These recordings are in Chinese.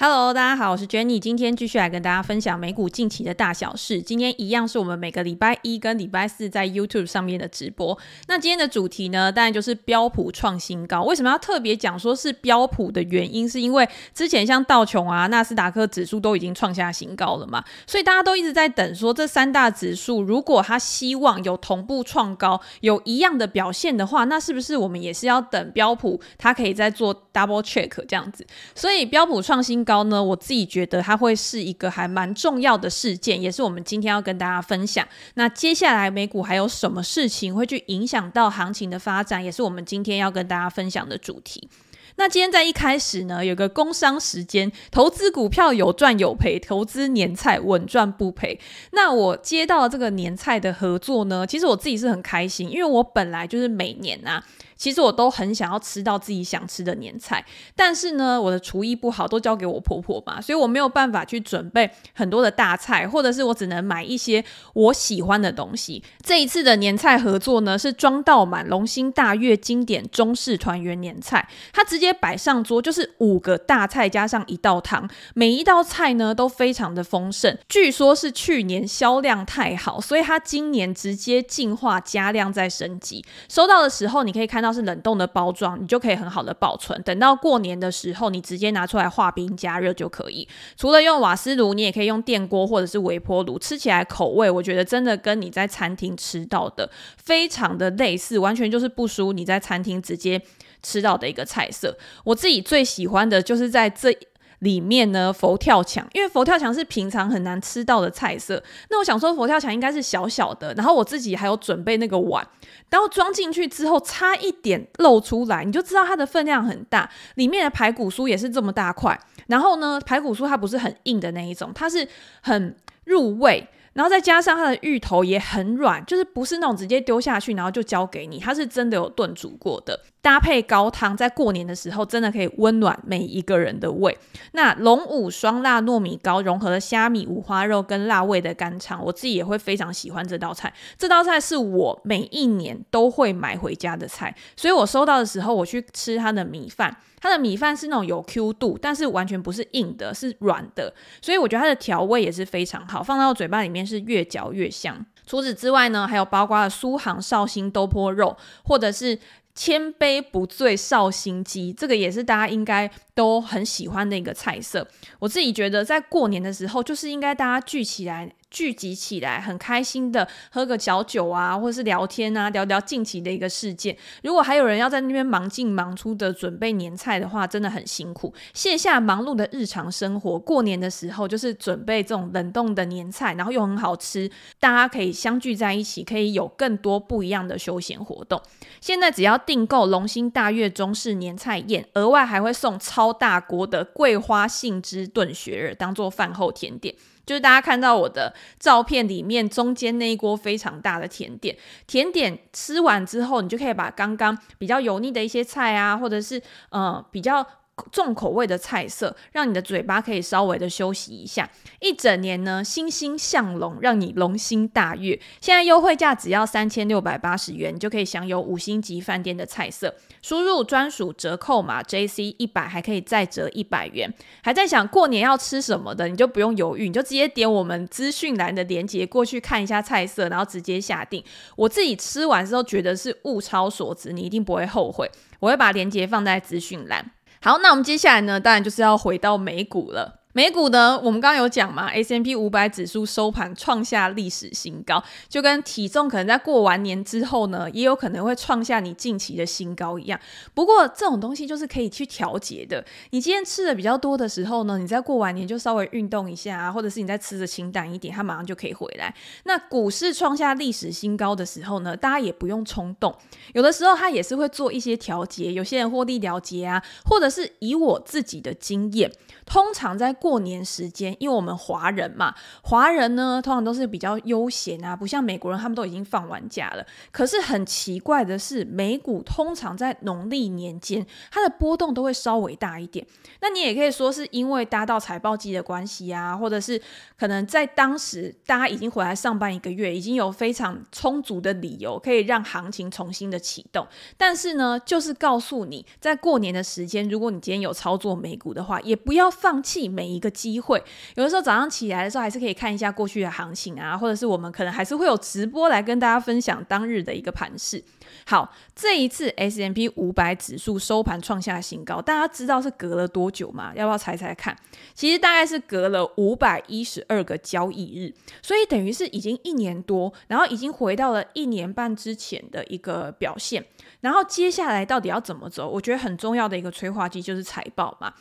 Hello，大家好，我是 Jenny，今天继续来跟大家分享美股近期的大小事。今天一样是我们每个礼拜一跟礼拜四在 YouTube 上面的直播。那今天的主题呢，当然就是标普创新高。为什么要特别讲说是标普的原因，是因为之前像道琼啊、纳斯达克指数都已经创下新高了嘛，所以大家都一直在等说这三大指数如果它希望有同步创高，有一样的表现的话，那是不是我们也是要等标普它可以再做 double check 这样子？所以标普创新高呢，我自己觉得它会是一个还蛮重要的事件，也是我们今天要跟大家分享。那接下来美股还有什么事情会去影响到行情的发展，也是我们今天要跟大家分享的主题。那今天在一开始呢，有个工商时间，投资股票有赚有赔，投资年菜稳赚不赔。那我接到这个年菜的合作呢，其实我自己是很开心，因为我本来就是每年啊。其实我都很想要吃到自己想吃的年菜，但是呢，我的厨艺不好，都交给我婆婆嘛，所以我没有办法去准备很多的大菜，或者是我只能买一些我喜欢的东西。这一次的年菜合作呢，是装到满龙兴大悦经典中式团圆年菜，它直接摆上桌就是五个大菜加上一道汤，每一道菜呢都非常的丰盛。据说是去年销量太好，所以它今年直接进化加量再升级。收到的时候你可以看到。要是冷冻的包装，你就可以很好的保存。等到过年的时候，你直接拿出来化冰加热就可以。除了用瓦斯炉，你也可以用电锅或者是微波炉，吃起来口味，我觉得真的跟你在餐厅吃到的非常的类似，完全就是不输你在餐厅直接吃到的一个菜色。我自己最喜欢的就是在这。里面呢，佛跳墙，因为佛跳墙是平常很难吃到的菜色。那我想说，佛跳墙应该是小小的，然后我自己还有准备那个碗，然后装进去之后，差一点露出来，你就知道它的分量很大。里面的排骨酥也是这么大块，然后呢，排骨酥它不是很硬的那一种，它是很入味。然后再加上它的芋头也很软，就是不是那种直接丢下去然后就交给你，它是真的有炖煮过的，搭配高汤，在过年的时候真的可以温暖每一个人的胃。那龙五双辣糯米糕融合了虾米、五花肉跟辣味的干肠，我自己也会非常喜欢这道菜。这道菜是我每一年都会买回家的菜，所以我收到的时候，我去吃它的米饭。它的米饭是那种有 Q 度，但是完全不是硬的，是软的，所以我觉得它的调味也是非常好，放到嘴巴里面是越嚼越香。除此之外呢，还有包括了苏杭绍兴豆坡肉，或者是千杯不醉绍兴鸡，这个也是大家应该都很喜欢的一个菜色。我自己觉得在过年的时候，就是应该大家聚起来。聚集起来，很开心的喝个小酒啊，或者是聊天啊，聊聊近期的一个事件。如果还有人要在那边忙进忙出的准备年菜的话，真的很辛苦。卸下忙碌的日常生活，过年的时候就是准备这种冷冻的年菜，然后又很好吃，大家可以相聚在一起，可以有更多不一样的休闲活动。现在只要订购龙兴大悦中式年菜宴，额外还会送超大锅的桂花杏汁炖雪耳，当做饭后甜点。就是大家看到我的照片里面中间那一锅非常大的甜点，甜点吃完之后，你就可以把刚刚比较油腻的一些菜啊，或者是呃比较。重口味的菜色，让你的嘴巴可以稍微的休息一下。一整年呢，欣欣向荣，让你龙心大悦。现在优惠价只要三千六百八十元，你就可以享有五星级饭店的菜色。输入专属折扣码 JC 一百，还可以再折一百元。还在想过年要吃什么的，你就不用犹豫，你就直接点我们资讯栏的链接过去看一下菜色，然后直接下定。我自己吃完之后觉得是物超所值，你一定不会后悔。我会把链接放在资讯栏。好，那我们接下来呢，当然就是要回到美股了。美股呢，我们刚刚有讲嘛，S&P 500指数收盘创下历史新高，就跟体重可能在过完年之后呢，也有可能会创下你近期的新高一样。不过这种东西就是可以去调节的。你今天吃的比较多的时候呢，你在过完年就稍微运动一下啊，或者是你在吃的清淡一点，它马上就可以回来。那股市创下历史新高的时候呢，大家也不用冲动，有的时候它也是会做一些调节。有些人获利了结啊，或者是以我自己的经验，通常在过过年时间，因为我们华人嘛，华人呢通常都是比较悠闲啊，不像美国人，他们都已经放完假了。可是很奇怪的是，美股通常在农历年间，它的波动都会稍微大一点。那你也可以说是因为搭到财报季的关系啊，或者是可能在当时大家已经回来上班一个月，已经有非常充足的理由可以让行情重新的启动。但是呢，就是告诉你，在过年的时间，如果你今天有操作美股的话，也不要放弃美一个机会。有的时候早上起来的时候，还是可以看一下过去的行情啊，或者是我们可能还是会有直播来跟大家分享当日的一个盘势。好，这一次 S M P 五百指数收盘创下新高，大家知道是隔了多久吗？要不要猜猜看？其实大概是隔了五百一十二个交易日，所以等于是已经一年多，然后已经回到了一年半之前的一个表现。然后接下来到底要怎么走？我觉得很重要的一个催化剂就是财报嘛。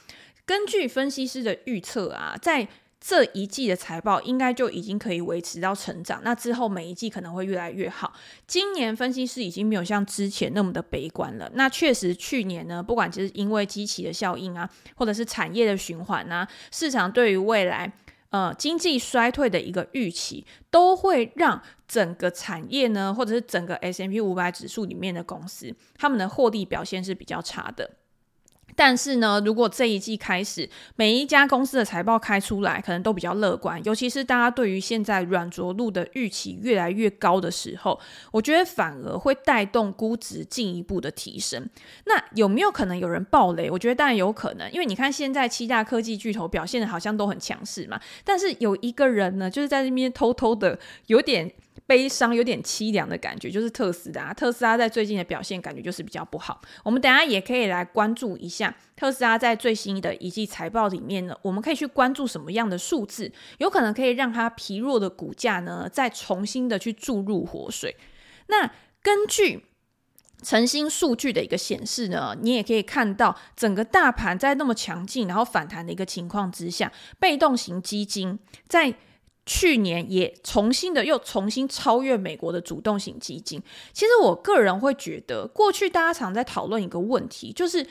根据分析师的预测啊，在这一季的财报应该就已经可以维持到成长，那之后每一季可能会越来越好。今年分析师已经没有像之前那么的悲观了。那确实去年呢，不管就是因为基期的效应啊，或者是产业的循环啊，市场对于未来呃经济衰退的一个预期，都会让整个产业呢，或者是整个 S M P 五百指数里面的公司，他们的获利表现是比较差的。但是呢，如果这一季开始，每一家公司的财报开出来，可能都比较乐观，尤其是大家对于现在软着陆的预期越来越高的时候，我觉得反而会带动估值进一步的提升。那有没有可能有人爆雷？我觉得当然有可能，因为你看现在七大科技巨头表现的好像都很强势嘛，但是有一个人呢，就是在这边偷偷的有点。悲伤有点凄凉的感觉，就是特斯拉。特斯拉在最近的表现感觉就是比较不好。我们等下也可以来关注一下特斯拉在最新的一季财报里面呢，我们可以去关注什么样的数字，有可能可以让它疲弱的股价呢再重新的去注入活水。那根据晨星数据的一个显示呢，你也可以看到整个大盘在那么强劲然后反弹的一个情况之下，被动型基金在。去年也重新的又重新超越美国的主动型基金。其实我个人会觉得，过去大家常在讨论一个问题，就是。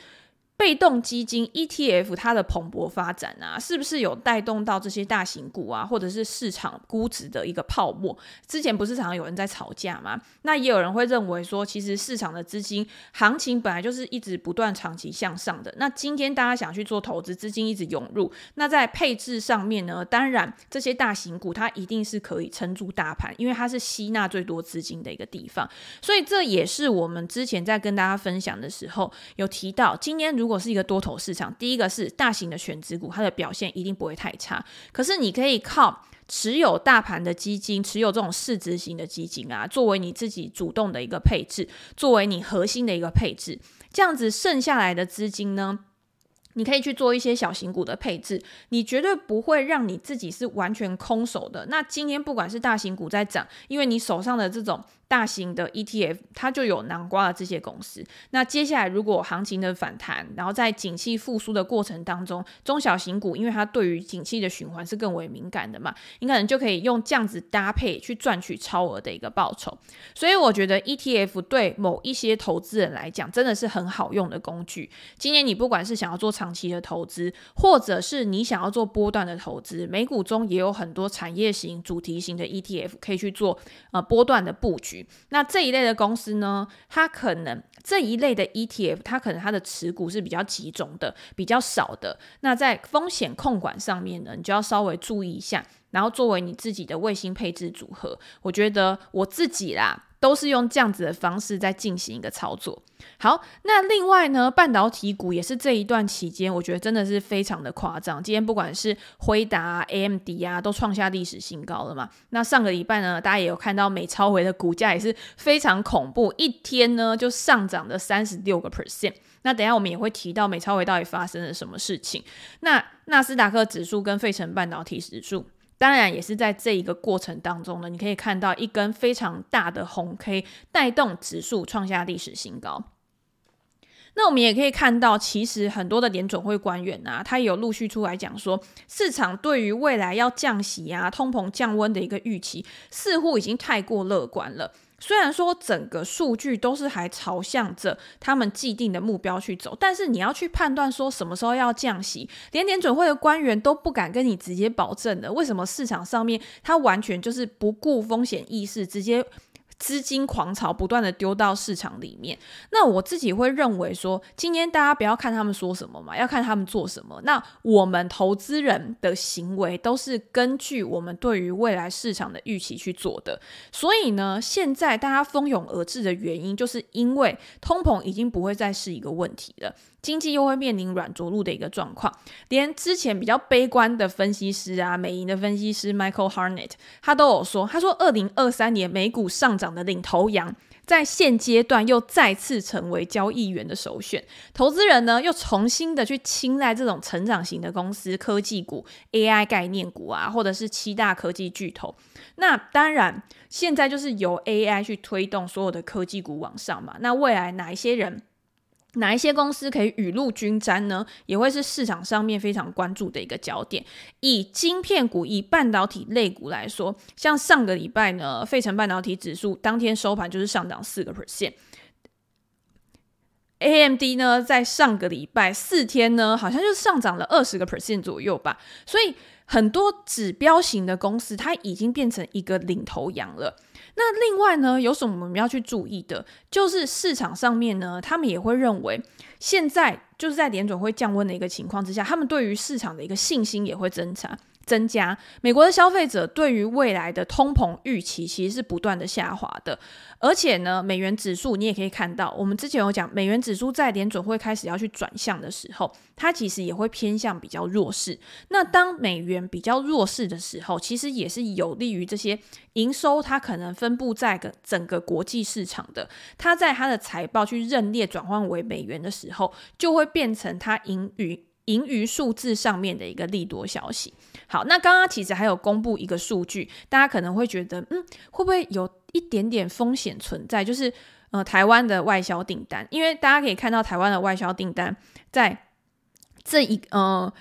被动基金 ETF 它的蓬勃发展啊，是不是有带动到这些大型股啊，或者是市场估值的一个泡沫？之前不是常常有人在吵架吗？那也有人会认为说，其实市场的资金行情本来就是一直不断长期向上的。那今天大家想去做投资，资金一直涌入，那在配置上面呢，当然这些大型股它一定是可以撑住大盘，因为它是吸纳最多资金的一个地方。所以这也是我们之前在跟大家分享的时候有提到，今天如如果是一个多头市场，第一个是大型的全值股，它的表现一定不会太差。可是你可以靠持有大盘的基金，持有这种市值型的基金啊，作为你自己主动的一个配置，作为你核心的一个配置，这样子剩下来的资金呢，你可以去做一些小型股的配置，你绝对不会让你自己是完全空手的。那今天不管是大型股在涨，因为你手上的这种。大型的 ETF，它就有囊括了这些公司。那接下来如果行情的反弹，然后在景气复苏的过程当中，中小型股因为它对于景气的循环是更为敏感的嘛，你可能就可以用这样子搭配去赚取超额的一个报酬。所以我觉得 ETF 对某一些投资人来讲真的是很好用的工具。今年你不管是想要做长期的投资，或者是你想要做波段的投资，美股中也有很多产业型、主题型的 ETF 可以去做呃波段的布局。那这一类的公司呢，它可能这一类的 ETF，它可能它的持股是比较集中的，比较少的。那在风险控管上面呢，你就要稍微注意一下。然后作为你自己的卫星配置组合，我觉得我自己啦。都是用这样子的方式在进行一个操作。好，那另外呢，半导体股也是这一段期间，我觉得真的是非常的夸张。今天不管是辉达、AMD 啊，都创下历史新高了嘛。那上个礼拜呢，大家也有看到美超微的股价也是非常恐怖，一天呢就上涨涨了三十六个 percent。那等下我们也会提到美超微到底发生了什么事情。那纳斯达克指数跟费城半导体指数。当然也是在这一个过程当中呢，你可以看到一根非常大的红 K 带动指数创下历史新高。那我们也可以看到，其实很多的联准会官员啊，他有陆续出来讲说，市场对于未来要降息啊、通膨降温的一个预期，似乎已经太过乐观了。虽然说整个数据都是还朝向着他们既定的目标去走，但是你要去判断说什么时候要降息，连联准会的官员都不敢跟你直接保证的。为什么市场上面他完全就是不顾风险意识，直接？资金狂潮不断的丢到市场里面，那我自己会认为说，今天大家不要看他们说什么嘛，要看他们做什么。那我们投资人的行为都是根据我们对于未来市场的预期去做的。所以呢，现在大家蜂拥而至的原因，就是因为通膨已经不会再是一个问题了。经济又会面临软着陆的一个状况，连之前比较悲观的分析师啊，美银的分析师 Michael Harnett，他都有说，他说二零二三年美股上涨的领头羊，在现阶段又再次成为交易员的首选，投资人呢又重新的去青睐这种成长型的公司、科技股、AI 概念股啊，或者是七大科技巨头。那当然，现在就是由 AI 去推动所有的科技股往上嘛。那未来哪一些人？哪一些公司可以雨露均沾呢？也会是市场上面非常关注的一个焦点。以晶片股、以半导体类股来说，像上个礼拜呢，费城半导体指数当天收盘就是上涨四个 percent。AMD 呢，在上个礼拜四天呢，好像就上涨了二十个 percent 左右吧。所以很多指标型的公司，它已经变成一个领头羊了。那另外呢，有什么我们要去注意的？就是市场上面呢，他们也会认为，现在就是在联准会降温的一个情况之下，他们对于市场的一个信心也会增强。增加，美国的消费者对于未来的通膨预期其实是不断的下滑的，而且呢，美元指数你也可以看到，我们之前有讲，美元指数在联准会开始要去转向的时候，它其实也会偏向比较弱势。那当美元比较弱势的时候，其实也是有利于这些营收它可能分布在个整个国际市场的，它在它的财报去认列转换为美元的时候，就会变成它盈余。盈余数字上面的一个利多消息。好，那刚刚其实还有公布一个数据，大家可能会觉得，嗯，会不会有一点点风险存在？就是呃，台湾的外销订单，因为大家可以看到台湾的外销订单在这一呃，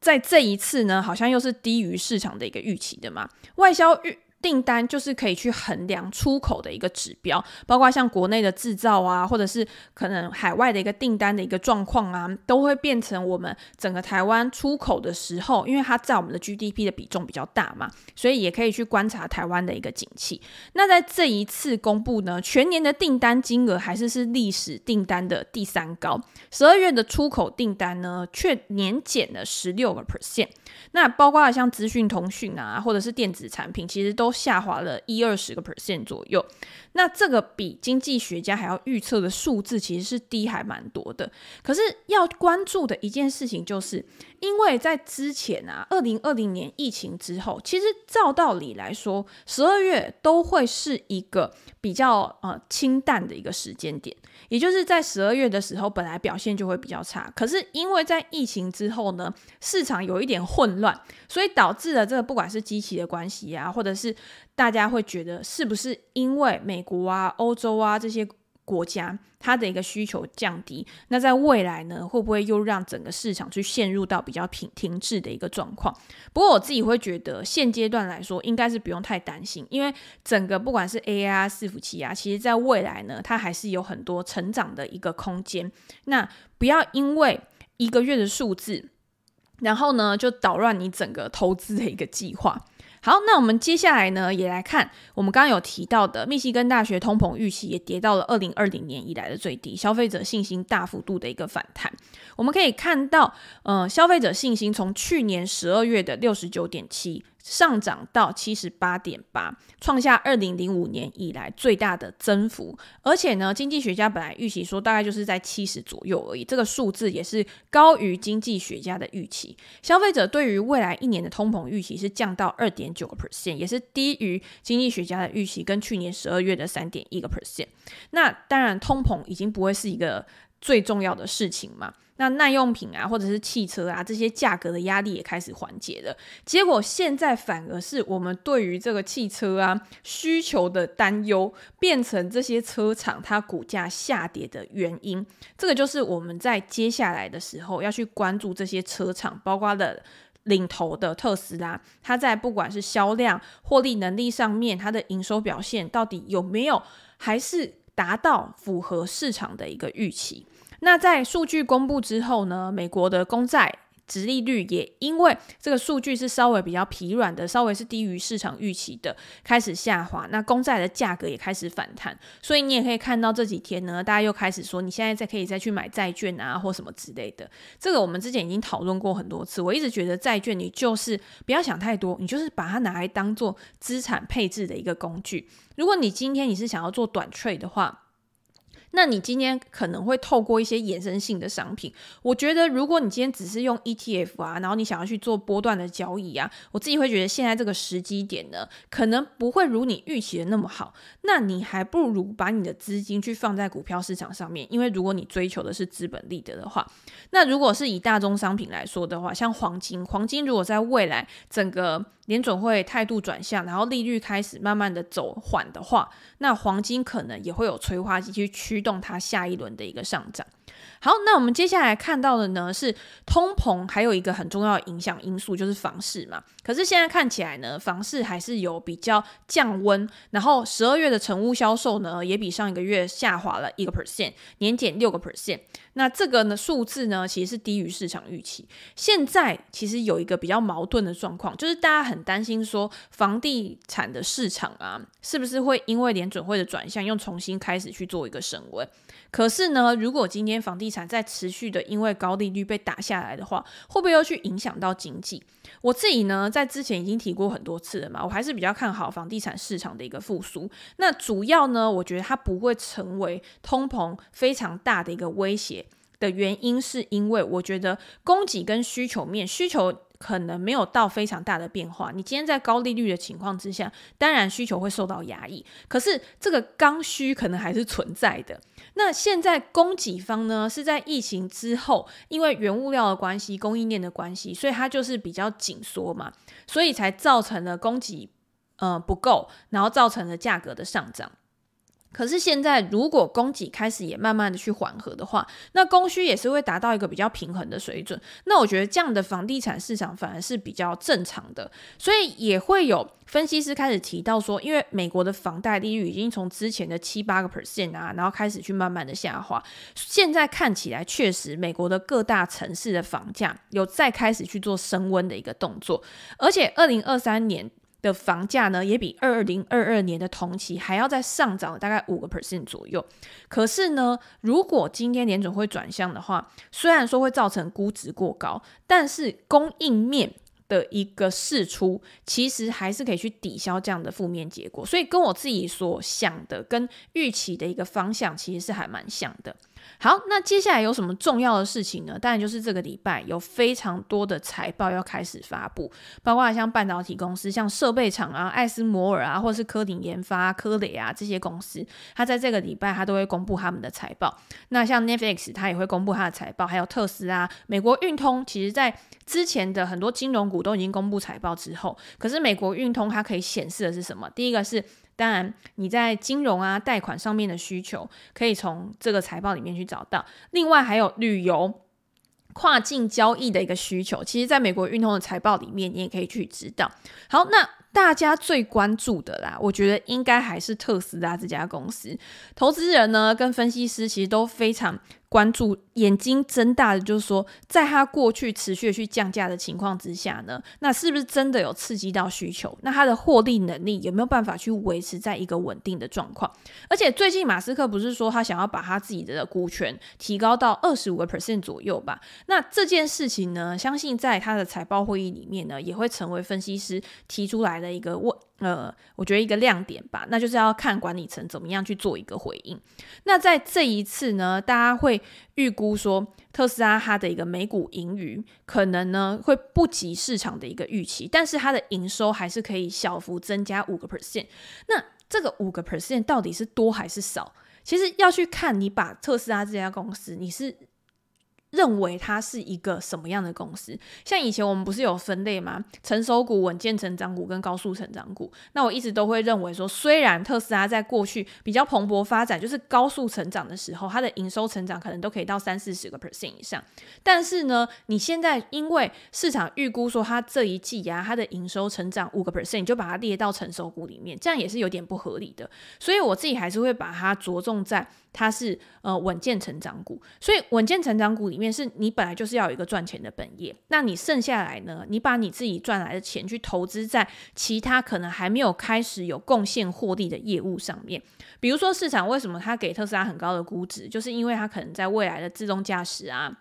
在这一次呢，好像又是低于市场的一个预期的嘛，外销预。订单就是可以去衡量出口的一个指标，包括像国内的制造啊，或者是可能海外的一个订单的一个状况啊，都会变成我们整个台湾出口的时候，因为它在我们的 GDP 的比重比较大嘛，所以也可以去观察台湾的一个景气。那在这一次公布呢，全年的订单金额还是是历史订单的第三高，十二月的出口订单呢却年减了十六个 percent。那包括像资讯通讯啊，或者是电子产品，其实都都下滑了一二十个 percent 左右。那这个比经济学家还要预测的数字，其实是低还蛮多的。可是要关注的一件事情，就是因为在之前啊，二零二零年疫情之后，其实照道理来说，十二月都会是一个比较呃清淡的一个时间点。也就是在十二月的时候，本来表现就会比较差。可是因为在疫情之后呢，市场有一点混乱，所以导致了这个不管是机器的关系啊，或者是大家会觉得是不是因为美国啊、欧洲啊这些。国家它的一个需求降低，那在未来呢，会不会又让整个市场去陷入到比较停停滞的一个状况？不过我自己会觉得，现阶段来说，应该是不用太担心，因为整个不管是 AI 啊、伺服器啊，其实在未来呢，它还是有很多成长的一个空间。那不要因为一个月的数字，然后呢，就捣乱你整个投资的一个计划。好，那我们接下来呢，也来看我们刚刚有提到的密西根大学通膨预期也跌到了二零二零年以来的最低，消费者信心大幅度的一个反弹。我们可以看到，呃，消费者信心从去年十二月的六十九点七。上涨到七十八点八，创下二零零五年以来最大的增幅。而且呢，经济学家本来预期说大概就是在七十左右而已，这个数字也是高于经济学家的预期。消费者对于未来一年的通膨预期是降到二点九个 percent，也是低于经济学家的预期，跟去年十二月的三点一个 percent。那当然，通膨已经不会是一个最重要的事情嘛。那耐用品啊，或者是汽车啊，这些价格的压力也开始缓解了。结果现在反而是我们对于这个汽车啊需求的担忧，变成这些车厂它股价下跌的原因。这个就是我们在接下来的时候要去关注这些车厂，包括的领头的特斯拉，它在不管是销量、获利能力上面，它的营收表现到底有没有还是达到符合市场的一个预期？那在数据公布之后呢，美国的公债。殖利率也因为这个数据是稍微比较疲软的，稍微是低于市场预期的，开始下滑。那公债的价格也开始反弹，所以你也可以看到这几天呢，大家又开始说你现在再可以再去买债券啊，或什么之类的。这个我们之前已经讨论过很多次。我一直觉得债券你就是不要想太多，你就是把它拿来当做资产配置的一个工具。如果你今天你是想要做短债的话，那你今天可能会透过一些衍生性的商品，我觉得如果你今天只是用 ETF 啊，然后你想要去做波段的交易啊，我自己会觉得现在这个时机点呢，可能不会如你预期的那么好。那你还不如把你的资金去放在股票市场上面，因为如果你追求的是资本利得的话，那如果是以大宗商品来说的话，像黄金，黄金如果在未来整个联准会态度转向，然后利率开始慢慢的走缓的话，那黄金可能也会有催化剂去驱动它下一轮的一个上涨。好，那我们接下来看到的呢是通膨，还有一个很重要的影响因素就是房市嘛。可是现在看起来呢，房市还是有比较降温，然后十二月的成屋销售呢也比上一个月下滑了一个 percent，年减六个 percent。那这个呢数字呢其实是低于市场预期。现在其实有一个比较矛盾的状况，就是大家很担心说房地产的市场啊，是不是会因为联准会的转向又重新开始去做一个升温？可是呢，如果今天房地产在持续的因为高利率被打下来的话，会不会又去影响到经济？我自己呢，在之前已经提过很多次了嘛，我还是比较看好房地产市场的一个复苏。那主要呢，我觉得它不会成为通膨非常大的一个威胁的原因，是因为我觉得供给跟需求面需求。可能没有到非常大的变化。你今天在高利率的情况之下，当然需求会受到压抑。可是这个刚需可能还是存在的。那现在供给方呢，是在疫情之后，因为原物料的关系、供应链的关系，所以它就是比较紧缩嘛，所以才造成了供给呃不够，然后造成了价格的上涨。可是现在，如果供给开始也慢慢的去缓和的话，那供需也是会达到一个比较平衡的水准。那我觉得这样的房地产市场反而是比较正常的，所以也会有分析师开始提到说，因为美国的房贷利率已经从之前的七八个 percent 啊，然后开始去慢慢的下滑，现在看起来确实美国的各大城市的房价有再开始去做升温的一个动作，而且二零二三年。的房价呢，也比二零二二年的同期还要再上涨大概五个 percent 左右。可是呢，如果今天联准会转向的话，虽然说会造成估值过高，但是供应面的一个释出，其实还是可以去抵消这样的负面结果。所以跟我自己所想的、跟预期的一个方向，其实是还蛮像的。好，那接下来有什么重要的事情呢？当然就是这个礼拜有非常多的财报要开始发布，包括像半导体公司，像设备厂啊、艾斯摩尔啊，或是科鼎研发、科磊啊这些公司，它在这个礼拜它都会公布他们的财报。那像 Netflix 它也会公布它的财报，还有特斯拉、美国运通，其实在之前的很多金融股都已经公布财报之后，可是美国运通它可以显示的是什么？第一个是。当然，你在金融啊、贷款上面的需求，可以从这个财报里面去找到。另外，还有旅游、跨境交易的一个需求，其实在美国运通的财报里面，你也可以去知道。好，那大家最关注的啦，我觉得应该还是特斯拉这家公司。投资人呢，跟分析师其实都非常。关注眼睛睁大的，就是说，在它过去持续去降价的情况之下呢，那是不是真的有刺激到需求？那它的获利能力有没有办法去维持在一个稳定的状况？而且最近马斯克不是说他想要把他自己的股权提高到二十五个 percent 左右吧？那这件事情呢，相信在他的财报会议里面呢，也会成为分析师提出来的一个问。呃，我觉得一个亮点吧，那就是要看管理层怎么样去做一个回应。那在这一次呢，大家会预估说，特斯拉它的一个每股盈余可能呢会不及市场的一个预期，但是它的营收还是可以小幅增加五个 percent。那这个五个 percent 到底是多还是少？其实要去看你把特斯拉这家公司，你是认为它是一个什么样的公司？像以前我们不是有分类吗？成熟股、稳健成长股跟高速成长股。那我一直都会认为说，虽然特斯拉在过去比较蓬勃发展，就是高速成长的时候，它的营收成长可能都可以到三四十个 percent 以上。但是呢，你现在因为市场预估说它这一季啊，它的营收成长五个 percent，你就把它列到成熟股里面，这样也是有点不合理的。所以我自己还是会把它着重在它是呃稳健成长股。所以稳健成长股里面。是你本来就是要有一个赚钱的本业，那你剩下来呢？你把你自己赚来的钱去投资在其他可能还没有开始有贡献获利的业务上面。比如说市场为什么它给特斯拉很高的估值，就是因为它可能在未来的自动驾驶啊。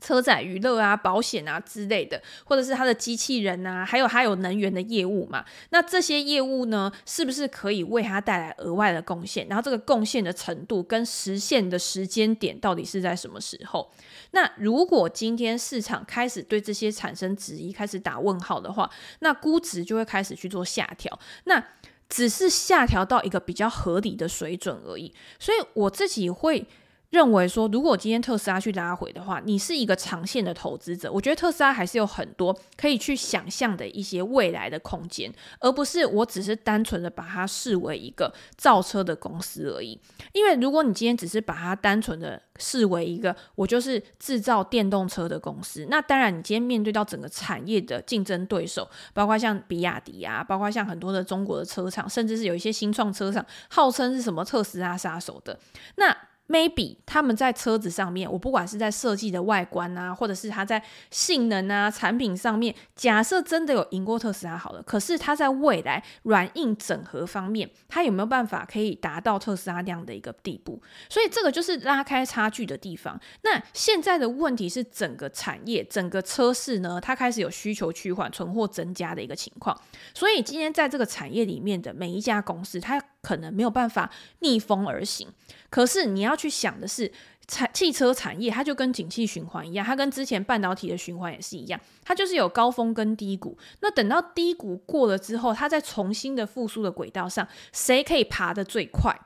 车载娱乐啊、保险啊之类的，或者是它的机器人啊，还有还有能源的业务嘛。那这些业务呢，是不是可以为它带来额外的贡献？然后这个贡献的程度跟实现的时间点到底是在什么时候？那如果今天市场开始对这些产生质疑，开始打问号的话，那估值就会开始去做下调。那只是下调到一个比较合理的水准而已。所以我自己会。认为说，如果今天特斯拉去拉回的话，你是一个长线的投资者，我觉得特斯拉还是有很多可以去想象的一些未来的空间，而不是我只是单纯的把它视为一个造车的公司而已。因为如果你今天只是把它单纯的视为一个我就是制造电动车的公司，那当然你今天面对到整个产业的竞争对手，包括像比亚迪啊，包括像很多的中国的车厂，甚至是有一些新创车厂，号称是什么特斯拉杀手的，那。Maybe 他们在车子上面，我不管是在设计的外观啊，或者是它在性能啊、产品上面，假设真的有赢过特斯拉好了，可是它在未来软硬整合方面，它有没有办法可以达到特斯拉这样的一个地步？所以这个就是拉开差距的地方。那现在的问题是，整个产业、整个车市呢，它开始有需求趋缓、存货增加的一个情况。所以今天在这个产业里面的每一家公司，它可能没有办法逆风而行。可是你要去想的是，产汽车产业它就跟景气循环一样，它跟之前半导体的循环也是一样，它就是有高峰跟低谷。那等到低谷过了之后，它在重新的复苏的轨道上，谁可以爬得最快？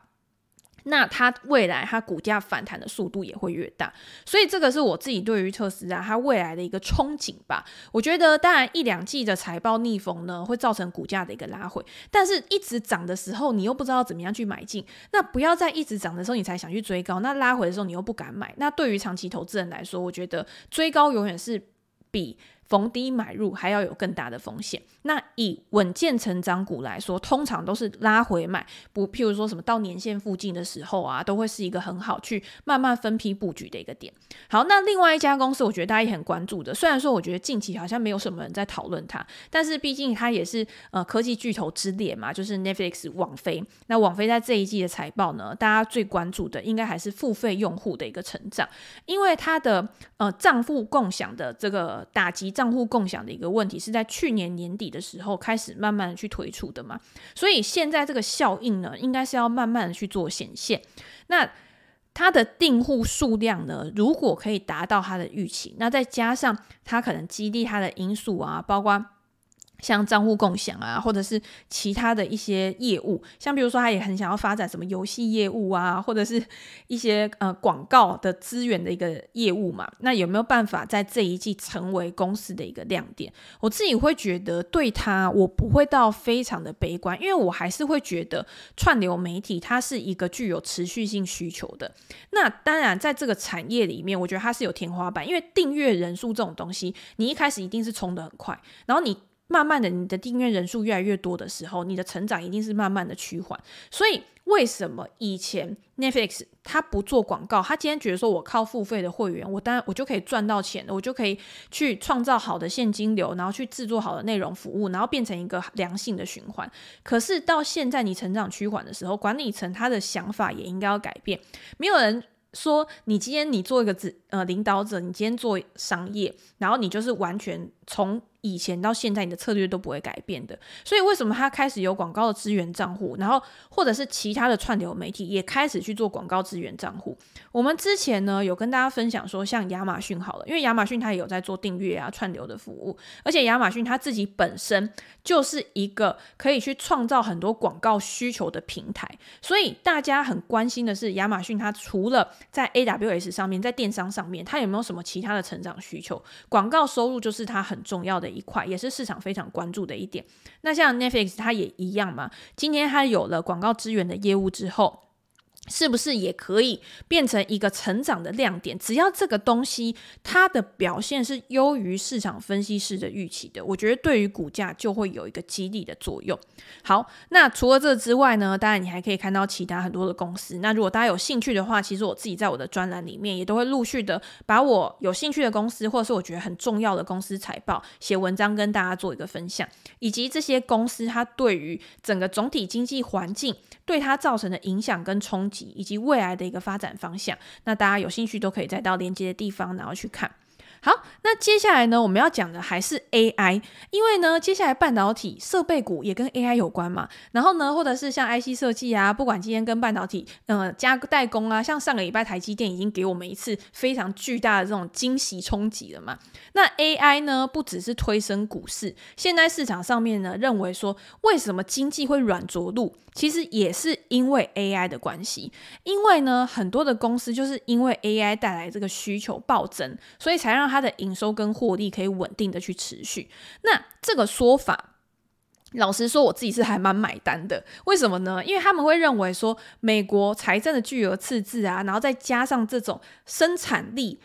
那它未来它股价反弹的速度也会越大，所以这个是我自己对于特斯拉它未来的一个憧憬吧。我觉得当然一两季的财报逆风呢，会造成股价的一个拉回，但是一直涨的时候，你又不知道怎么样去买进。那不要在一直涨的时候你才想去追高，那拉回的时候你又不敢买。那对于长期投资人来说，我觉得追高永远是比。逢低买入还要有更大的风险。那以稳健成长股来说，通常都是拉回买，不，譬如说什么到年线附近的时候啊，都会是一个很好去慢慢分批布局的一个点。好，那另外一家公司，我觉得大家也很关注的，虽然说我觉得近期好像没有什么人在讨论它，但是毕竟它也是呃科技巨头之列嘛，就是 Netflix 网飞。那网飞在这一季的财报呢，大家最关注的应该还是付费用户的一个成长，因为它的呃账户共享的这个打击。账户共享的一个问题是在去年年底的时候开始慢慢的去推出的嘛，所以现在这个效应呢，应该是要慢慢的去做显现。那它的订户数量呢，如果可以达到它的预期，那再加上它可能激励它的因素啊，包括。像账户共享啊，或者是其他的一些业务，像比如说他也很想要发展什么游戏业务啊，或者是 一些呃广告的资源的一个业务嘛。那有没有办法在这一季成为公司的一个亮点？我自己会觉得对他，我不会到非常的悲观，因为我还是会觉得串流媒体它是一个具有持续性需求的。那当然，在这个产业里面，我觉得它是有天花板，因为订阅人数这种东西，你一开始一定是冲得很快，然后你。慢慢的，你的订阅人数越来越多的时候，你的成长一定是慢慢的趋缓。所以，为什么以前 Netflix 他不做广告？他今天觉得说，我靠付费的会员，我当然我就可以赚到钱，我就可以去创造好的现金流，然后去制作好的内容服务，然后变成一个良性的循环。可是到现在，你成长趋缓的时候，管理层他的想法也应该要改变。没有人。说你今天你做一个指呃领导者，你今天做商业，然后你就是完全从以前到现在，你的策略都不会改变的。所以为什么他开始有广告的资源账户，然后或者是其他的串流媒体也开始去做广告资源账户？我们之前呢有跟大家分享说，像亚马逊好了，因为亚马逊它也有在做订阅啊串流的服务，而且亚马逊它自己本身就是一个可以去创造很多广告需求的平台，所以大家很关心的是亚马逊它除了在 AWS 上面，在电商上面，它有没有什么其他的成长需求？广告收入就是它很重要的一块，也是市场非常关注的一点。那像 Netflix 它也一样嘛，今天它有了广告资源的业务之后。是不是也可以变成一个成长的亮点？只要这个东西它的表现是优于市场分析师的预期的，我觉得对于股价就会有一个激励的作用。好，那除了这之外呢，当然你还可以看到其他很多的公司。那如果大家有兴趣的话，其实我自己在我的专栏里面也都会陆续的把我有兴趣的公司，或者是我觉得很重要的公司财报写文章跟大家做一个分享，以及这些公司它对于整个总体经济环境对它造成的影响跟冲以及未来的一个发展方向，那大家有兴趣都可以再到连接的地方，然后去看。好，那接下来呢，我们要讲的还是 AI，因为呢，接下来半导体设备股也跟 AI 有关嘛。然后呢，或者是像 IC 设计啊，不管今天跟半导体呃加代工啊，像上个礼拜台积电已经给我们一次非常巨大的这种惊喜冲击了嘛。那 AI 呢，不只是推升股市，现在市场上面呢认为说，为什么经济会软着陆？其实也是因为 AI 的关系，因为呢，很多的公司就是因为 AI 带来这个需求暴增，所以才让它的营收跟获利可以稳定的去持续。那这个说法，老实说，我自己是还蛮买单的。为什么呢？因为他们会认为说，美国财政的巨额赤字啊，然后再加上这种生产力。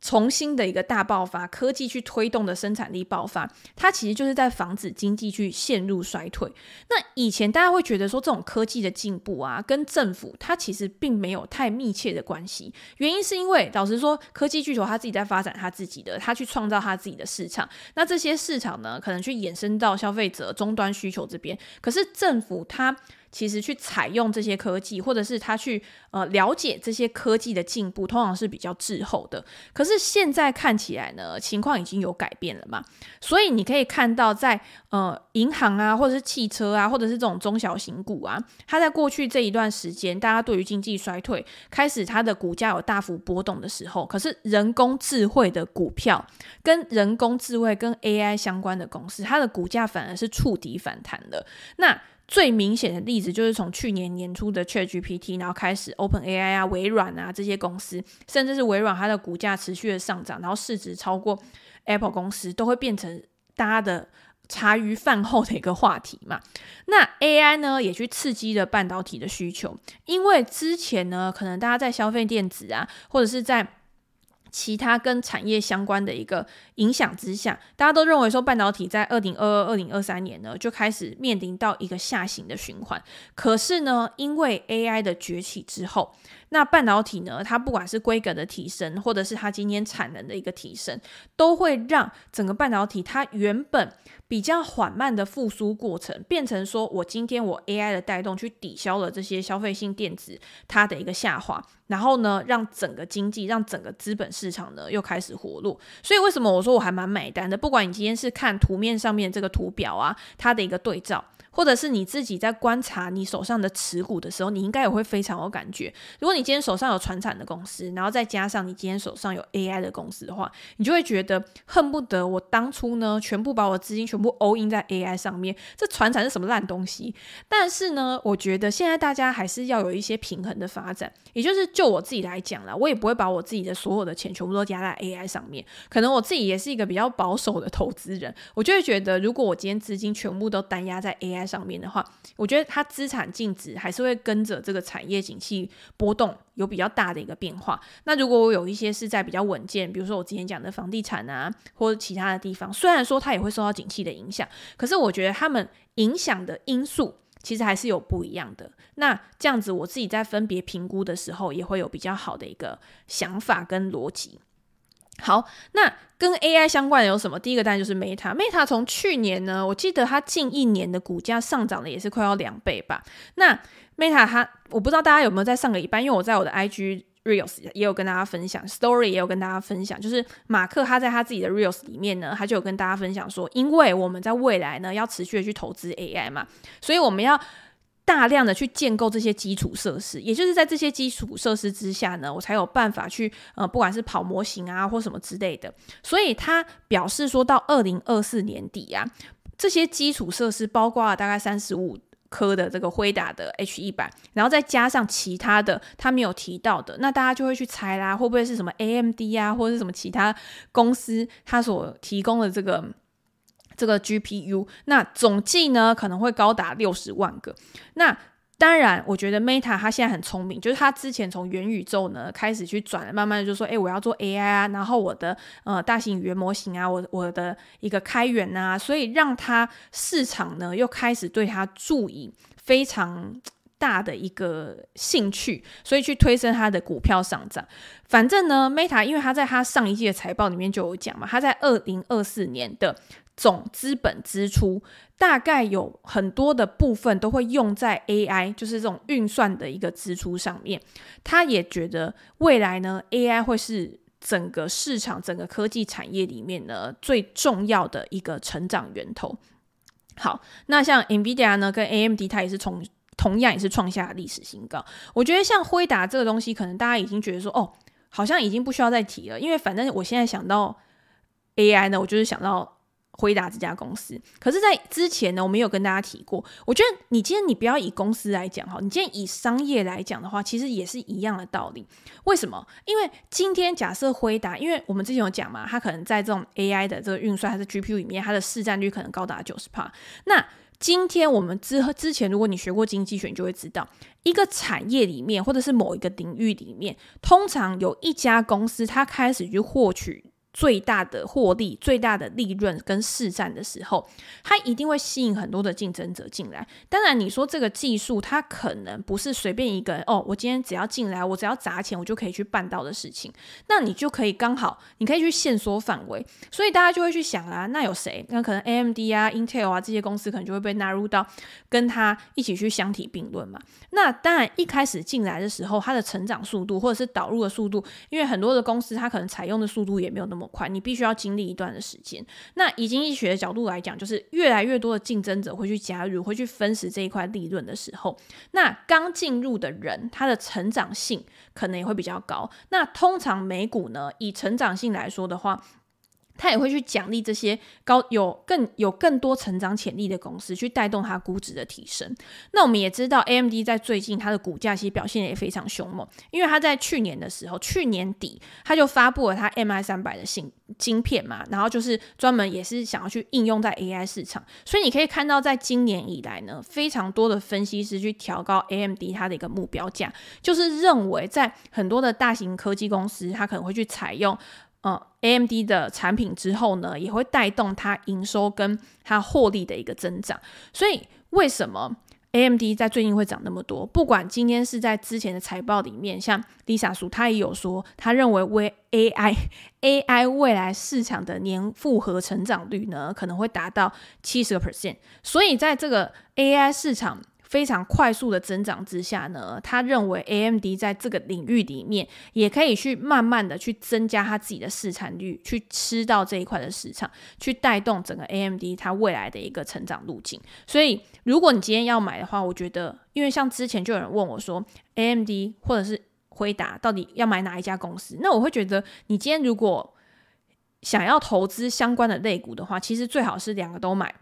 重新的一个大爆发，科技去推动的生产力爆发，它其实就是在防止经济去陷入衰退。那以前大家会觉得说，这种科技的进步啊，跟政府它其实并没有太密切的关系。原因是因为，老实说，科技巨头他自己在发展他自己的，他去创造他自己的市场。那这些市场呢，可能去衍生到消费者终端需求这边。可是政府它其实去采用这些科技，或者是他去呃了解这些科技的进步，通常是比较滞后的。可是现在看起来呢，情况已经有改变了嘛。所以你可以看到在，呃银行啊，或者是汽车啊，或者是这种中小型股啊，它在过去这一段时间，大家对于经济衰退开始，它的股价有大幅波动的时候，可是人工智慧的股票跟人工智慧跟 AI 相关的公司，它的股价反而是触底反弹的。那最明显的例子就是从去年年初的 ChatGPT，然后开始 OpenAI 啊、微软啊这些公司，甚至是微软它的股价持续的上涨，然后市值超过 Apple 公司，都会变成大家的茶余饭后的一个话题嘛。那 AI 呢，也去刺激了半导体的需求，因为之前呢，可能大家在消费电子啊，或者是在其他跟产业相关的一个影响之下，大家都认为说半导体在二零二二、二零二三年呢就开始面临到一个下行的循环。可是呢，因为 AI 的崛起之后，那半导体呢，它不管是规格的提升，或者是它今天产能的一个提升，都会让整个半导体它原本比较缓慢的复苏过程，变成说我今天我 AI 的带动去抵消了这些消费性电子它的一个下滑，然后呢，让整个经济，让整个资本市场呢又开始活络。所以为什么我说我还蛮买单的？不管你今天是看图面上面这个图表啊，它的一个对照。或者是你自己在观察你手上的持股的时候，你应该也会非常有感觉。如果你今天手上有传产的公司，然后再加上你今天手上有 AI 的公司的话，你就会觉得恨不得我当初呢，全部把我资金全部 all in 在 AI 上面。这传产是什么烂东西？但是呢，我觉得现在大家还是要有一些平衡的发展。也就是就我自己来讲啦，我也不会把我自己的所有的钱全部都加在 AI 上面。可能我自己也是一个比较保守的投资人，我就会觉得，如果我今天资金全部都单压在 AI。上面的话，我觉得它资产净值还是会跟着这个产业景气波动有比较大的一个变化。那如果我有一些是在比较稳健，比如说我之前讲的房地产啊，或者其他的地方，虽然说它也会受到景气的影响，可是我觉得他们影响的因素其实还是有不一样的。那这样子我自己在分别评估的时候，也会有比较好的一个想法跟逻辑。好，那跟 AI 相关的有什么？第一个当然就是 Meta。Meta 从去年呢，我记得它近一年的股价上涨的也是快要两倍吧。那 Meta 它，我不知道大家有没有在上个礼拜，因为我在我的 IG Reels 也有跟大家分享，Story 也有跟大家分享，就是马克他在他自己的 Reels 里面呢，他就有跟大家分享说，因为我们在未来呢要持续的去投资 AI 嘛，所以我们要大量的去建构这些基础设施，也就是在这些基础设施之下呢，我才有办法去呃，不管是跑模型啊或什么之类的。所以他表示说到二零二四年底啊，这些基础设施包括了大概三十五。颗的这个辉达的 H100，然后再加上其他的他没有提到的，那大家就会去猜啦，会不会是什么 AMD 啊，或者是什么其他公司它所提供的这个这个 GPU？那总计呢可能会高达六十万个。那当然，我觉得 Meta 它现在很聪明，就是它之前从元宇宙呢开始去转，慢慢的就说，哎，我要做 AI 啊，然后我的呃大型语言模型啊，我我的一个开源啊，所以让它市场呢又开始对它注意非常大的一个兴趣，所以去推升它的股票上涨。反正呢，Meta 因为它在它上一季的财报里面就有讲嘛，它在二零二四年的。总资本支出大概有很多的部分都会用在 AI，就是这种运算的一个支出上面。他也觉得未来呢，AI 会是整个市场、整个科技产业里面呢最重要的一个成长源头。好，那像 NVIDIA 呢跟 AMD，它也是从同样也是创下历史新高。我觉得像辉达这个东西，可能大家已经觉得说，哦，好像已经不需要再提了，因为反正我现在想到 AI 呢，我就是想到。辉达这家公司，可是，在之前呢，我没有跟大家提过。我觉得你今天你不要以公司来讲哈，你今天以商业来讲的话，其实也是一样的道理。为什么？因为今天假设辉达，因为我们之前有讲嘛，它可能在这种 AI 的这个运算还是 GPU 里面，它的市占率可能高达九十帕。那今天我们之之前，如果你学过经济学，你就会知道，一个产业里面或者是某一个领域里面，通常有一家公司，它开始去获取。最大的获利、最大的利润跟市占的时候，它一定会吸引很多的竞争者进来。当然，你说这个技术，它可能不是随便一个人哦，我今天只要进来，我只要砸钱，我就可以去办到的事情。那你就可以刚好，你可以去限缩范围。所以大家就会去想啊，那有谁？那可能 AMD 啊、Intel 啊这些公司可能就会被纳入到跟它一起去相提并论嘛。那当然，一开始进来的时候，它的成长速度或者是导入的速度，因为很多的公司它可能采用的速度也没有那么。快，你必须要经历一段的时间。那以经济学的角度来讲，就是越来越多的竞争者会去加入，会去分食这一块利润的时候，那刚进入的人，他的成长性可能也会比较高。那通常美股呢，以成长性来说的话，他也会去奖励这些高有更有更多成长潜力的公司，去带动它估值的提升。那我们也知道，AMD 在最近它的股价其实表现也非常凶猛，因为它在去年的时候，去年底它就发布了它 MI 三百的新晶片嘛，然后就是专门也是想要去应用在 AI 市场。所以你可以看到，在今年以来呢，非常多的分析师去调高 AMD 它的一个目标价，就是认为在很多的大型科技公司，它可能会去采用。，AMD 的产品之后呢，也会带动它营收跟它获利的一个增长。所以，为什么 AMD 在最近会涨那么多？不管今天是在之前的财报里面，像 Lisa Su 他也有说，他认为为 AI AI 未来市场的年复合成长率呢，可能会达到七十个 percent。所以，在这个 AI 市场。非常快速的增长之下呢，他认为 AMD 在这个领域里面也可以去慢慢的去增加他自己的市场率，去吃到这一块的市场，去带动整个 AMD 它未来的一个成长路径。所以，如果你今天要买的话，我觉得，因为像之前就有人问我说，AMD 或者是回答到底要买哪一家公司？那我会觉得，你今天如果想要投资相关的类股的话，其实最好是两个都买。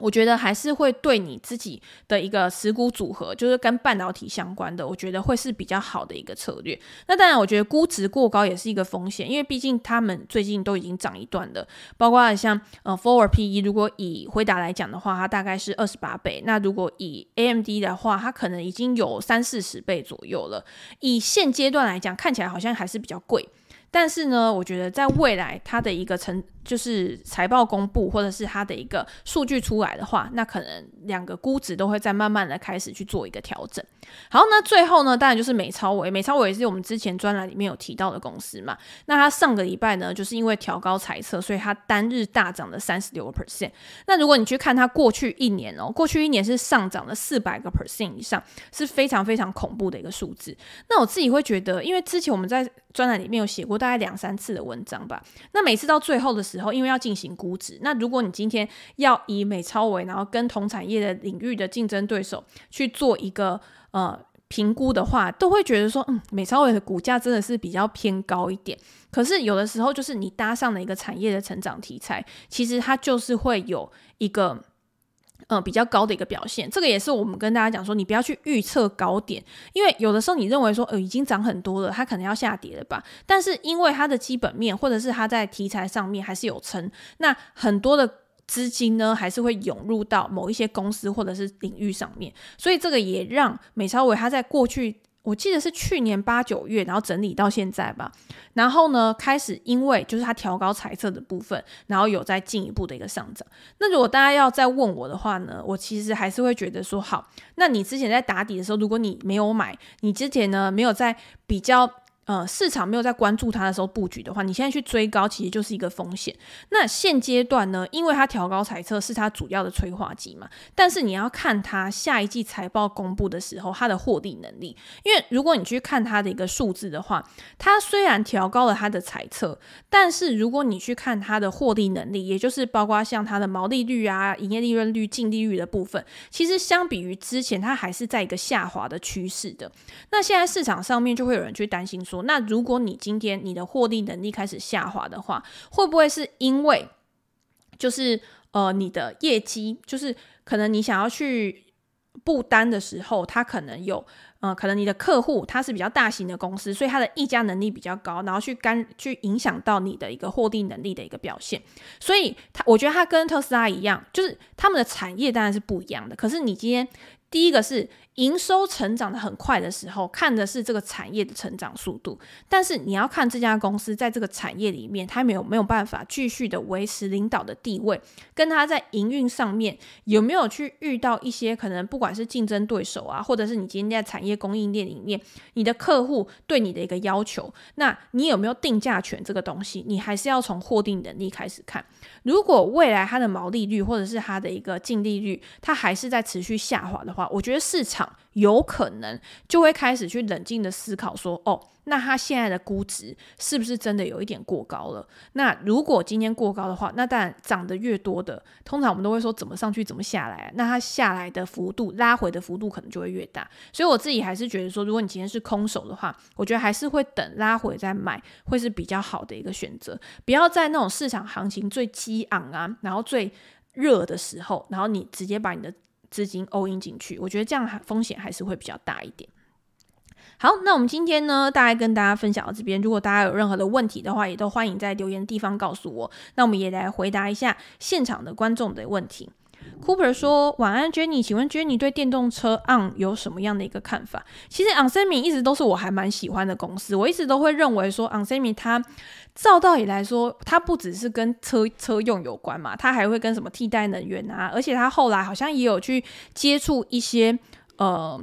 我觉得还是会对你自己的一个持股组合，就是跟半导体相关的，我觉得会是比较好的一个策略。那当然，我觉得估值过高也是一个风险，因为毕竟他们最近都已经涨一段了。包括像呃 Forward PE，如果以辉达来讲的话，它大概是二十八倍；那如果以 AMD 的话，它可能已经有三四十倍左右了。以现阶段来讲，看起来好像还是比较贵。但是呢，我觉得在未来它的一个成就是财报公布或者是它的一个数据出来的话，那可能两个估值都会在慢慢的开始去做一个调整。好，那最后呢，当然就是美超微，美超微也是我们之前专栏里面有提到的公司嘛。那它上个礼拜呢，就是因为调高财测，所以它单日大涨了三十六个 percent。那如果你去看它过去一年哦，过去一年是上涨了四百个 percent 以上，是非常非常恐怖的一个数字。那我自己会觉得，因为之前我们在专栏里面有写过大概两三次的文章吧。那每次到最后的时候，然后因为要进行估值，那如果你今天要以美超为，然后跟同产业的领域的竞争对手去做一个呃评估的话，都会觉得说，嗯，美超伟的股价真的是比较偏高一点。可是有的时候，就是你搭上了一个产业的成长题材，其实它就是会有一个。嗯，比较高的一个表现，这个也是我们跟大家讲说，你不要去预测高点，因为有的时候你认为说，呃，已经涨很多了，它可能要下跌了吧？但是因为它的基本面或者是它在题材上面还是有撑，那很多的资金呢，还是会涌入到某一些公司或者是领域上面，所以这个也让美超伟它在过去。我记得是去年八九月，然后整理到现在吧。然后呢，开始因为就是它调高彩色的部分，然后有在进一步的一个上涨。那如果大家要再问我的话呢，我其实还是会觉得说，好，那你之前在打底的时候，如果你没有买，你之前呢没有在比较。呃，市场没有在关注它的时候布局的话，你现在去追高，其实就是一个风险。那现阶段呢，因为它调高财测是它主要的催化剂嘛，但是你要看它下一季财报公布的时候，它的获利能力。因为如果你去看它的一个数字的话，它虽然调高了它的财测，但是如果你去看它的获利能力，也就是包括像它的毛利率啊、营业利润率、净利率的部分，其实相比于之前，它还是在一个下滑的趋势的。那现在市场上面就会有人去担心说，那如果你今天你的获利能力开始下滑的话，会不会是因为就是呃你的业绩，就是可能你想要去布单的时候，它可能有呃可能你的客户他是比较大型的公司，所以他的议价能力比较高，然后去干去影响到你的一个获利能力的一个表现。所以他我觉得他跟特斯拉一样，就是他们的产业当然是不一样的。可是你今天第一个是。营收成长的很快的时候，看的是这个产业的成长速度。但是你要看这家公司在这个产业里面，它没有没有办法继续的维持领导的地位，跟它在营运上面有没有去遇到一些可能不管是竞争对手啊，或者是你今天在产业供应链里面，你的客户对你的一个要求，那你有没有定价权这个东西？你还是要从获定能力开始看。如果未来它的毛利率或者是它的一个净利率，它还是在持续下滑的话，我觉得市场。有可能就会开始去冷静的思考说，哦，那它现在的估值是不是真的有一点过高了？那如果今天过高的话，那当然涨得越多的，通常我们都会说怎么上去怎么下来，那它下来的幅度拉回的幅度可能就会越大。所以我自己还是觉得说，如果你今天是空手的话，我觉得还是会等拉回再买，会是比较好的一个选择。不要在那种市场行情最激昂啊，然后最热的时候，然后你直接把你的。资金 all in 进去，我觉得这样风险还是会比较大一点。好，那我们今天呢，大概跟大家分享到这边。如果大家有任何的问题的话，也都欢迎在留言地方告诉我。那我们也来回答一下现场的观众的问题。Cooper 说：“晚安，Jenny，请问 Jenny 对电动车 On 有什么样的一个看法？其实 onsemi 一直都是我还蛮喜欢的公司，我一直都会认为说 onsemi 它照道理来说，它不只是跟车车用有关嘛，它还会跟什么替代能源啊，而且它后来好像也有去接触一些呃。”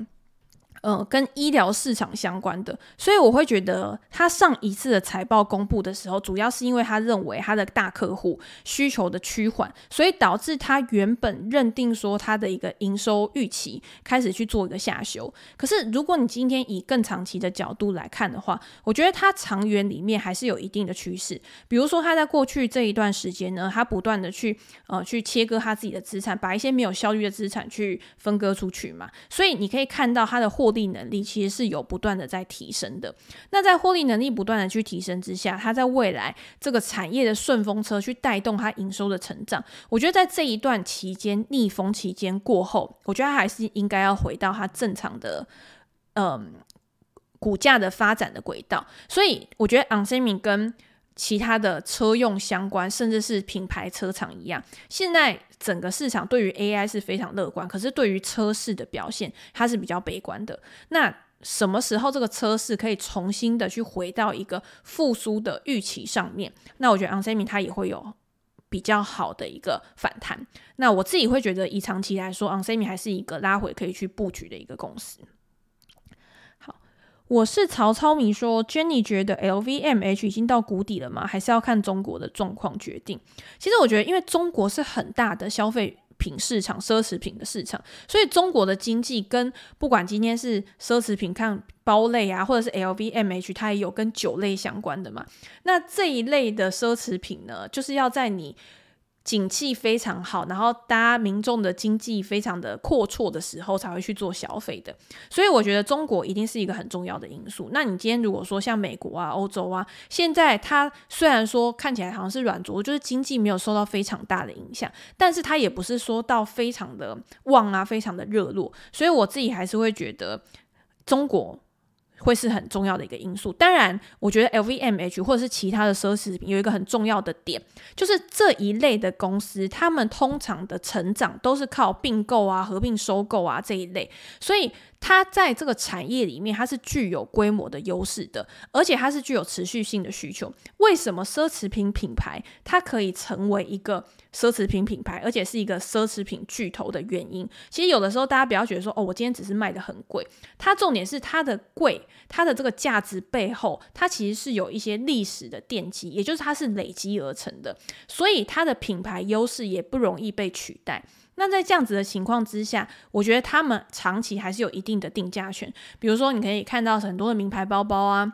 呃，跟医疗市场相关的，所以我会觉得他上一次的财报公布的时候，主要是因为他认为他的大客户需求的趋缓，所以导致他原本认定说他的一个营收预期开始去做一个下修。可是如果你今天以更长期的角度来看的话，我觉得它长远里面还是有一定的趋势。比如说他在过去这一段时间呢，他不断的去呃去切割他自己的资产，把一些没有效率的资产去分割出去嘛，所以你可以看到他的获。获利能力其实是有不断的在提升的。那在获利能力不断的去提升之下，它在未来这个产业的顺风车去带动它营收的成长。我觉得在这一段期间逆风期间过后，我觉得它还是应该要回到它正常的嗯股价的发展的轨道。所以我觉得 onsemi 跟其他的车用相关，甚至是品牌车厂一样，现在整个市场对于 AI 是非常乐观，可是对于车市的表现，它是比较悲观的。那什么时候这个车市可以重新的去回到一个复苏的预期上面？那我觉得 onsemi 它也会有比较好的一个反弹。那我自己会觉得，以长期来说，ON Semi 还是一个拉回可以去布局的一个公司。我是曹操迷说，Jenny 觉得 LVMH 已经到谷底了吗？还是要看中国的状况决定？其实我觉得，因为中国是很大的消费品市场、奢侈品的市场，所以中国的经济跟不管今天是奢侈品看包类啊，或者是 LVMH，它也有跟酒类相关的嘛。那这一类的奢侈品呢，就是要在你。景气非常好，然后大家民众的经济非常的阔绰的时候，才会去做消费的。所以我觉得中国一定是一个很重要的因素。那你今天如果说像美国啊、欧洲啊，现在它虽然说看起来好像是软着，就是经济没有受到非常大的影响，但是它也不是说到非常的旺啊、非常的热络。所以我自己还是会觉得中国。会是很重要的一个因素。当然，我觉得 LVMH 或者是其他的奢侈品有一个很重要的点，就是这一类的公司，他们通常的成长都是靠并购啊、合并收购啊这一类，所以。它在这个产业里面，它是具有规模的优势的，而且它是具有持续性的需求。为什么奢侈品品牌它可以成为一个奢侈品品牌，而且是一个奢侈品巨头的原因？其实有的时候大家不要觉得说，哦，我今天只是卖得很贵，它重点是它的贵，它的这个价值背后，它其实是有一些历史的奠基，也就是它是累积而成的，所以它的品牌优势也不容易被取代。那在这样子的情况之下，我觉得他们长期还是有一定的定价权。比如说，你可以看到很多的名牌包包啊。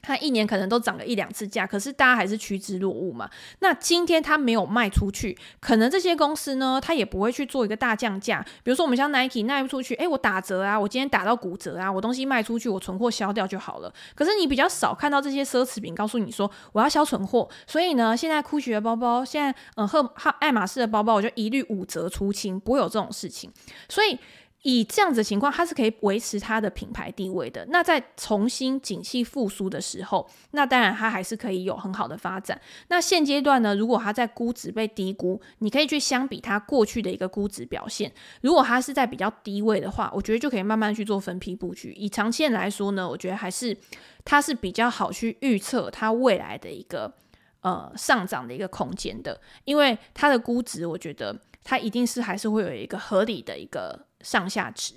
它一年可能都涨了一两次价，可是大家还是趋之若鹜嘛。那今天它没有卖出去，可能这些公司呢，它也不会去做一个大降价。比如说我们像 Nike 卖不出去，诶，我打折啊，我今天打到骨折啊，我东西卖出去，我存货销掉就好了。可是你比较少看到这些奢侈品告诉你说我要销存货，所以呢，现在 Gucci 的包包，现在嗯，赫哈爱马仕的包包，我就一律五折出清，不会有这种事情。所以。以这样子的情况，它是可以维持它的品牌地位的。那在重新景气复苏的时候，那当然它还是可以有很好的发展。那现阶段呢，如果它在估值被低估，你可以去相比它过去的一个估值表现。如果它是在比较低位的话，我觉得就可以慢慢去做分批布局。以长线来说呢，我觉得还是它是比较好去预测它未来的一个呃上涨的一个空间的，因为它的估值，我觉得它一定是还是会有一个合理的一个。上下值。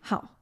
好，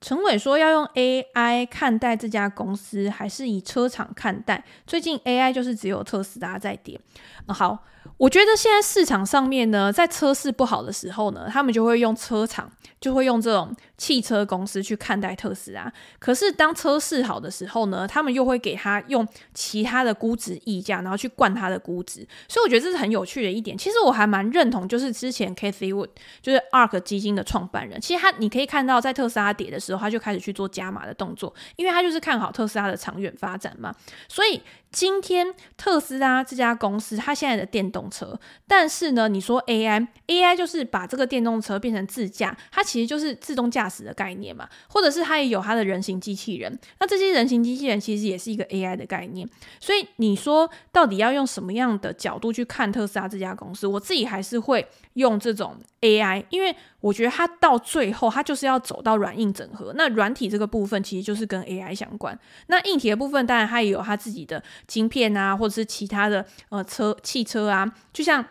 陈伟说要用 AI 看待这家公司，还是以车厂看待？最近 AI 就是只有特斯拉在跌。好。我觉得现在市场上面呢，在车市不好的时候呢，他们就会用车厂，就会用这种汽车公司去看待特斯拉。可是当车市好的时候呢，他们又会给他用其他的估值溢价，然后去灌他的估值。所以我觉得这是很有趣的一点。其实我还蛮认同，就是之前 Cathie Wood 就是 ARK 基金的创办人，其实他你可以看到，在特斯拉跌的时候，他就开始去做加码的动作，因为他就是看好特斯拉的长远发展嘛。所以。今天特斯拉这家公司，它现在的电动车，但是呢，你说 AI，AI 就是把这个电动车变成自驾，它其实就是自动驾驶的概念嘛，或者是它也有它的人形机器人，那这些人形机器人其实也是一个 AI 的概念，所以你说到底要用什么样的角度去看特斯拉这家公司，我自己还是会用这种 AI，因为我觉得它到最后它就是要走到软硬整合，那软体这个部分其实就是跟 AI 相关，那硬体的部分当然它也有它自己的。晶片啊，或者是其他的呃车汽车啊，就像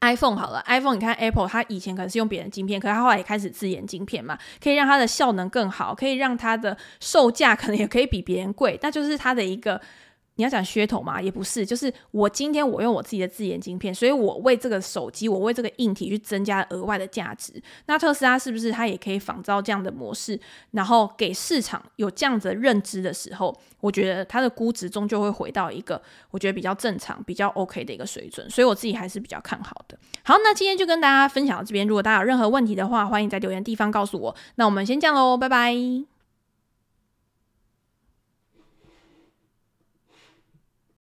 iPhone 好了，iPhone 你看 Apple 它以前可能是用别人晶片，可是它后来也开始自研晶片嘛，可以让它的效能更好，可以让它的售价可能也可以比别人贵，那就是它的一个。你要讲噱头吗？也不是，就是我今天我用我自己的自研晶片，所以我为这个手机，我为这个硬体去增加额外的价值。那特斯拉是不是它也可以仿照这样的模式，然后给市场有这样子的认知的时候，我觉得它的估值终究会回到一个我觉得比较正常、比较 OK 的一个水准。所以我自己还是比较看好的。好，那今天就跟大家分享到这边。如果大家有任何问题的话，欢迎在留言地方告诉我。那我们先这样喽，拜拜。